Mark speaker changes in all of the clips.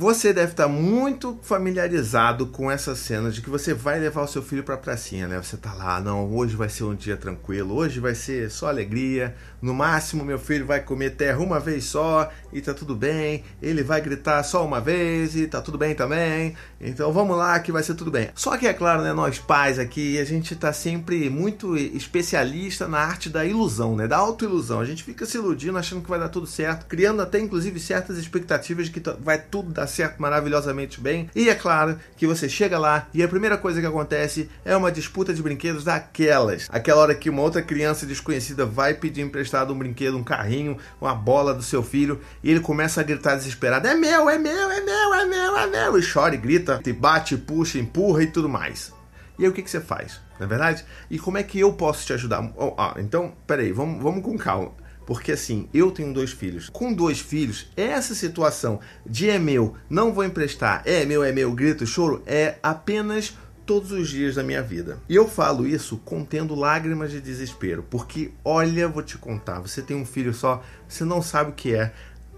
Speaker 1: Você deve estar muito familiarizado com essa cena de que você vai levar o seu filho para a pracinha, né? Você tá lá, não, hoje vai ser um dia tranquilo, hoje vai ser só alegria. No máximo, meu filho vai comer terra uma vez só e tá tudo bem. Ele vai gritar só uma vez e tá tudo bem também. Então vamos lá que vai ser tudo bem. Só que é claro, né, nós pais aqui, a gente tá sempre muito especialista na arte da ilusão, né? Da autoilusão. A gente fica se iludindo achando que vai dar tudo certo, criando até inclusive certas expectativas de que vai tudo dar certo maravilhosamente bem. E é claro que você chega lá e a primeira coisa que acontece é uma disputa de brinquedos daquelas. Aquela hora que uma outra criança desconhecida vai pedir emprestado um brinquedo, um carrinho, uma bola do seu filho e ele começa a gritar desesperado: É meu, é meu, é meu, é meu, é meu. E chora e grita, e bate, puxa, empurra e tudo mais. E aí o que, que você faz? Não é verdade? E como é que eu posso te ajudar? Oh, ah, então, peraí, vamos, vamos com calma. Porque assim, eu tenho dois filhos. Com dois filhos, essa situação de é meu, não vou emprestar, é meu, é meu, grito, choro, é apenas todos os dias da minha vida. E eu falo isso contendo lágrimas de desespero, porque olha, vou te contar, você tem um filho só, você não sabe o que é.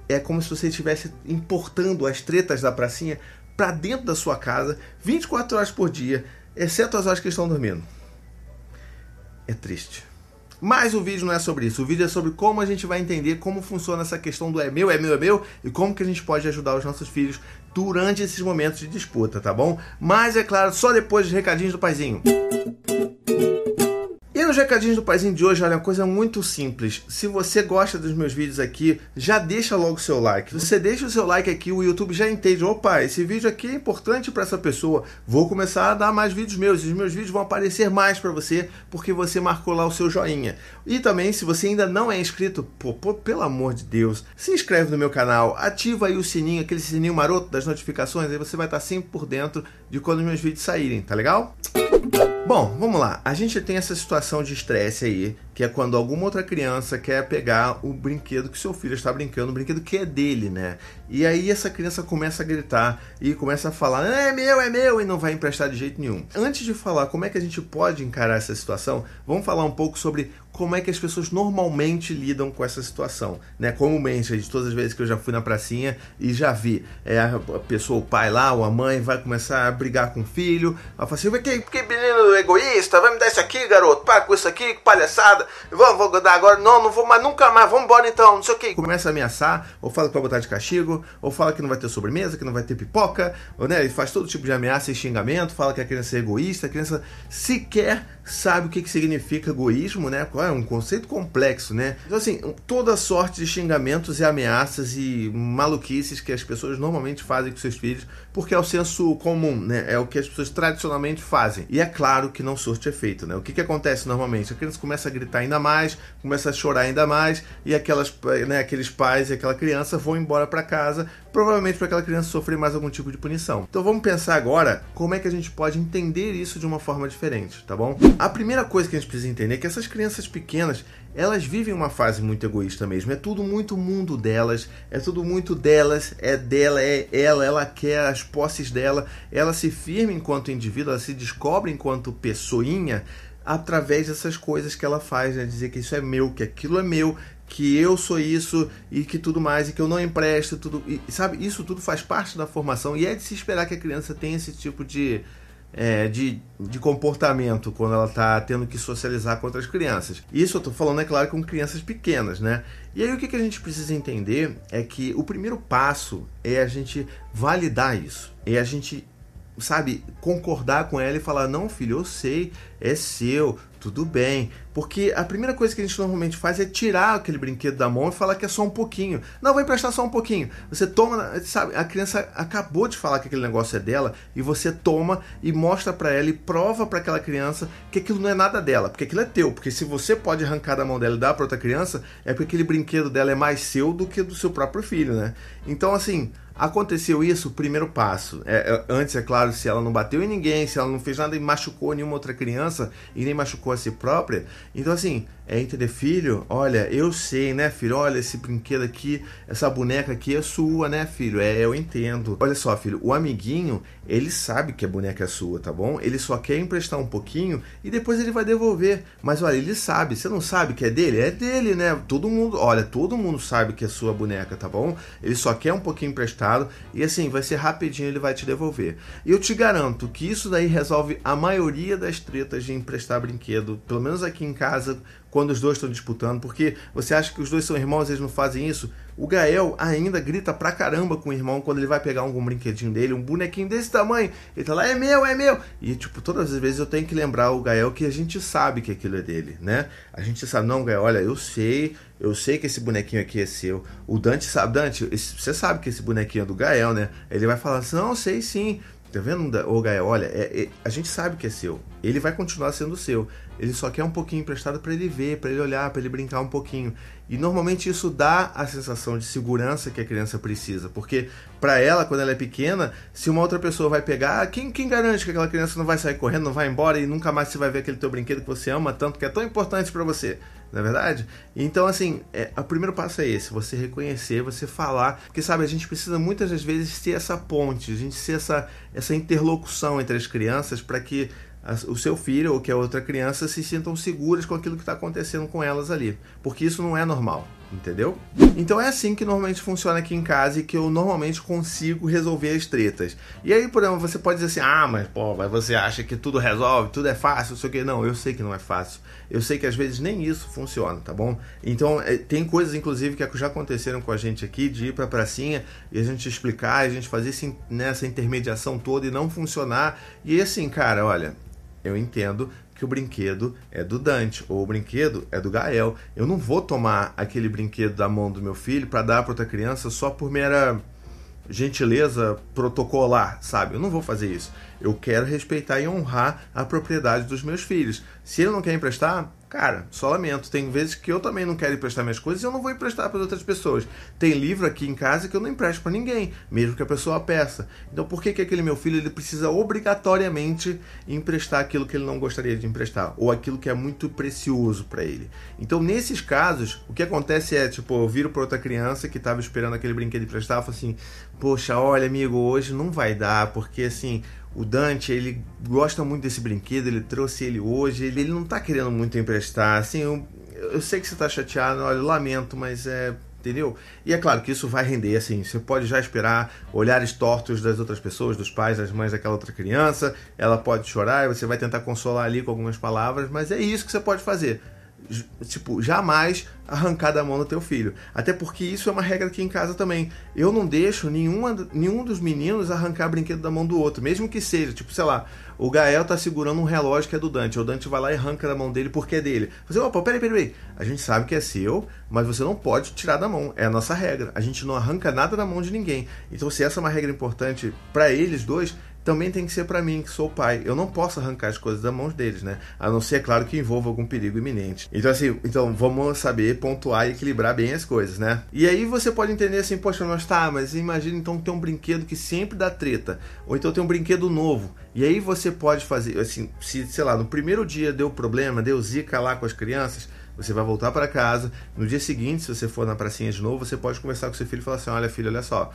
Speaker 1: É como se você estivesse importando as tretas da pracinha para dentro da sua casa 24 horas por dia, exceto as horas que estão dormindo. É triste. Mas o vídeo não é sobre isso. O vídeo é sobre como a gente vai entender como funciona essa questão do é meu, é meu, é meu e como que a gente pode ajudar os nossos filhos durante esses momentos de disputa, tá bom? Mas é claro, só depois dos recadinhos do paizinho. Recadinhos do Paizinho de hoje, olha, uma coisa muito simples. Se você gosta dos meus vídeos aqui, já deixa logo o seu like. Você deixa o seu like aqui, o YouTube já entende. Opa, esse vídeo aqui é importante para essa pessoa. Vou começar a dar mais vídeos meus. Os meus vídeos vão aparecer mais para você, porque você marcou lá o seu joinha. E também, se você ainda não é inscrito, pô, pô, pelo amor de Deus, se inscreve no meu canal, ativa aí o sininho, aquele sininho maroto das notificações, aí você vai estar sempre por dentro de quando meus vídeos saírem, tá legal? Bom, vamos lá. A gente tem essa situação de estresse aí, que é quando alguma outra criança quer pegar o brinquedo que seu filho está brincando, o brinquedo que é dele, né? E aí essa criança começa a gritar e começa a falar: é meu, é meu, e não vai emprestar de jeito nenhum. Antes de falar como é que a gente pode encarar essa situação, vamos falar um pouco sobre como é que as pessoas normalmente lidam com essa situação, né? Comumente, de todas as vezes que eu já fui na pracinha e já vi é, a pessoa, o pai lá, ou a mãe, vai começar a brigar com o filho, ela fala assim: que, que menino egoísta, vai me dar isso aqui, garoto, para com isso aqui, que palhaçada, vamos, vou dar agora, não, não vou mais, nunca mais, vamos embora então, não sei o que. Começa a ameaçar, ou fala que vai botar de castigo, ou fala que não vai ter sobremesa, que não vai ter pipoca, ou né, ele faz todo tipo de ameaça e xingamento, fala que a criança é egoísta, a criança sequer sabe o que, que significa egoísmo, né? É um conceito complexo, né? Então, assim, toda sorte de xingamentos e ameaças e maluquices que as pessoas normalmente fazem com seus filhos, porque é o senso comum, né? É o que as pessoas tradicionalmente fazem. E é claro que não surte efeito, né? O que, que acontece normalmente? A criança começa a gritar ainda mais, começa a chorar ainda mais, e aquelas, né, aqueles pais e aquela criança vão embora para casa, provavelmente para aquela criança sofrer mais algum tipo de punição. Então vamos pensar agora como é que a gente pode entender isso de uma forma diferente, tá bom? A primeira coisa que a gente precisa entender é que essas crianças pequenas, elas vivem uma fase muito egoísta mesmo. É tudo muito mundo delas, é tudo muito delas, é dela, é ela, ela quer as posses dela, ela se firma enquanto indivíduo, ela se descobre enquanto pessoinha através dessas coisas que ela faz, né? dizer que isso é meu, que aquilo é meu, que eu sou isso e que tudo mais e que eu não empresto tudo e sabe isso tudo faz parte da formação e é de se esperar que a criança tenha esse tipo de é, de, de comportamento quando ela está tendo que socializar com outras crianças. Isso eu estou falando, é claro, com crianças pequenas, né? E aí o que, que a gente precisa entender é que o primeiro passo é a gente validar isso, é a gente sabe, concordar com ela e falar: não, filho, eu sei, é seu, tudo bem. Porque a primeira coisa que a gente normalmente faz é tirar aquele brinquedo da mão e falar que é só um pouquinho. Não, vou emprestar só um pouquinho. Você toma, sabe, a criança acabou de falar que aquele negócio é dela e você toma e mostra para ela e prova para aquela criança que aquilo não é nada dela, porque aquilo é teu. Porque se você pode arrancar da mão dela e dar para outra criança, é porque aquele brinquedo dela é mais seu do que do seu próprio filho, né? Então, assim, Aconteceu isso, primeiro passo. É, é, antes, é claro, se ela não bateu em ninguém, se ela não fez nada e machucou nenhuma outra criança e nem machucou a si própria. Então, assim, é entender, filho, olha, eu sei, né, filho? Olha, esse brinquedo aqui, essa boneca aqui é sua, né, filho? É, eu entendo. Olha só, filho, o amiguinho, ele sabe que a boneca é sua, tá bom? Ele só quer emprestar um pouquinho e depois ele vai devolver. Mas olha, ele sabe, você não sabe que é dele? É dele, né? Todo mundo, olha, todo mundo sabe que é sua boneca, tá bom? Ele só quer um pouquinho emprestado emprestado e assim, vai ser rapidinho, ele vai te devolver. E eu te garanto que isso daí resolve a maioria das tretas de emprestar brinquedo, pelo menos aqui em casa, quando os dois estão disputando, porque você acha que os dois são irmãos, eles não fazem isso? O Gael ainda grita pra caramba com o irmão quando ele vai pegar algum brinquedinho dele, um bonequinho desse tamanho. Ele tá lá, é meu, é meu. E, tipo, todas as vezes eu tenho que lembrar o Gael que a gente sabe que aquilo é dele, né? A gente sabe, não, Gael, olha, eu sei, eu sei que esse bonequinho aqui é seu. O Dante sabe, Dante, você sabe que esse bonequinho é do Gael, né? Ele vai falar assim, não, sei sim. Tá vendo, ô Gael? Olha, é, é, a gente sabe que é seu. Ele vai continuar sendo seu. Ele só quer um pouquinho emprestado para ele ver, para ele olhar, para ele brincar um pouquinho. E normalmente isso dá a sensação de segurança que a criança precisa, porque para ela, quando ela é pequena, se uma outra pessoa vai pegar, quem, quem garante que aquela criança não vai sair correndo, não vai embora e nunca mais você vai ver aquele teu brinquedo que você ama tanto, que é tão importante para você? não é verdade? Então, assim, é, o primeiro passo é esse: você reconhecer, você falar. Porque, sabe, a gente precisa muitas das vezes ter essa ponte, a gente ser essa, essa interlocução entre as crianças para que o seu filho ou que a outra criança se sintam seguras com aquilo que está acontecendo com elas ali. Porque isso não é normal, entendeu? Então é assim que normalmente funciona aqui em casa e que eu normalmente consigo resolver as tretas. E aí, por exemplo, você pode dizer assim: ah, mas pô, você acha que tudo resolve, tudo é fácil, não sei o que. Não, eu sei que não é fácil. Eu sei que às vezes nem isso funciona, tá bom? Então é, tem coisas, inclusive, que já aconteceram com a gente aqui, de ir pra pracinha e a gente explicar, a gente fazer esse, nessa intermediação toda e não funcionar. E assim, cara, olha eu entendo que o brinquedo é do Dante ou o brinquedo é do Gael. Eu não vou tomar aquele brinquedo da mão do meu filho para dar para outra criança só por mera gentileza protocolar, sabe? Eu não vou fazer isso. Eu quero respeitar e honrar a propriedade dos meus filhos. Se ele não quer emprestar, Cara, só lamento. Tem vezes que eu também não quero emprestar minhas coisas e eu não vou emprestar para outras pessoas. Tem livro aqui em casa que eu não empresto para ninguém, mesmo que a pessoa peça. Então, por que, que aquele meu filho ele precisa obrigatoriamente emprestar aquilo que ele não gostaria de emprestar ou aquilo que é muito precioso para ele? Então, nesses casos, o que acontece é, tipo, eu viro para outra criança que estava esperando aquele brinquedo emprestar falo assim: "Poxa, olha, amigo, hoje não vai dar, porque assim, o Dante, ele gosta muito desse brinquedo, ele trouxe ele hoje, ele, ele não tá querendo muito emprestar. Assim, eu, eu sei que você tá chateado, olha, lamento, mas é. Entendeu? E é claro que isso vai render, assim, você pode já esperar olhares tortos das outras pessoas, dos pais, das mães daquela outra criança, ela pode chorar e você vai tentar consolar ali com algumas palavras, mas é isso que você pode fazer tipo, jamais arrancar da mão do teu filho. Até porque isso é uma regra aqui em casa também. Eu não deixo nenhuma, nenhum dos meninos arrancar brinquedo da mão do outro, mesmo que seja, tipo, sei lá, o Gael tá segurando um relógio que é do Dante, o Dante vai lá e arranca da mão dele porque é dele. Você, opa, peraí, peraí, peraí. A gente sabe que é seu, mas você não pode tirar da mão. É a nossa regra. A gente não arranca nada da mão de ninguém. Então, se essa é uma regra importante para eles dois, também tem que ser para mim, que sou pai. Eu não posso arrancar as coisas das mãos deles, né? A não ser, é claro, que envolva algum perigo iminente. Então, assim, então vamos saber pontuar e equilibrar bem as coisas, né? E aí você pode entender assim, poxa, mas tá, mas imagina então ter um brinquedo que sempre dá treta. Ou então tem um brinquedo novo. E aí você pode fazer, assim, se, sei lá, no primeiro dia deu problema, deu zica lá com as crianças, você vai voltar para casa. No dia seguinte, se você for na pracinha de novo, você pode conversar com seu filho e falar assim: olha, filho, olha só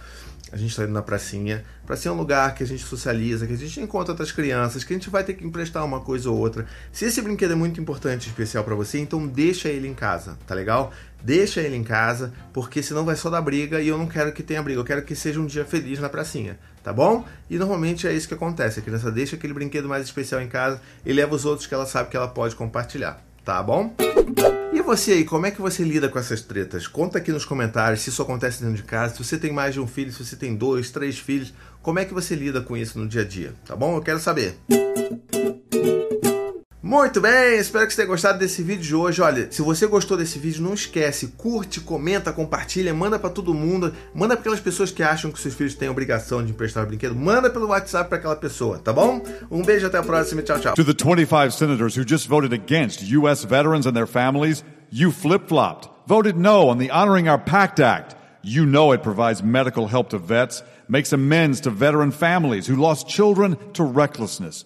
Speaker 1: a gente está indo na pracinha. Pracinha é um lugar que a gente socializa, que a gente encontra outras crianças, que a gente vai ter que emprestar uma coisa ou outra. Se esse brinquedo é muito importante, especial para você, então deixa ele em casa, tá legal? Deixa ele em casa, porque senão vai só dar briga e eu não quero que tenha briga, eu quero que seja um dia feliz na pracinha, tá bom? E normalmente é isso que acontece, a criança deixa aquele brinquedo mais especial em casa e leva os outros que ela sabe que ela pode compartilhar, tá bom? E você aí, como é que você lida com essas tretas? Conta aqui nos comentários se isso acontece dentro de casa, se você tem mais de um filho, se você tem dois, três filhos, como é que você lida com isso no dia a dia, tá bom? Eu quero saber. Muito bem, espero que você tenha gostado desse vídeo de hoje. Olha, se você gostou desse vídeo, não esquece, curte, comenta, compartilha, manda para todo mundo, manda para aquelas pessoas que acham que seus filhos têm obrigação de emprestar o brinquedo, manda pelo WhatsApp para aquela pessoa, tá bom? Um beijo, até a próxima, tchau, tchau.
Speaker 2: To the 25 senators who just voted against US veterans and their families, you flip-flopped. Voted no on the Honoring Our Pact Act. You know it provides medical help to vets, makes amends to veteran families who lost children to recklessness.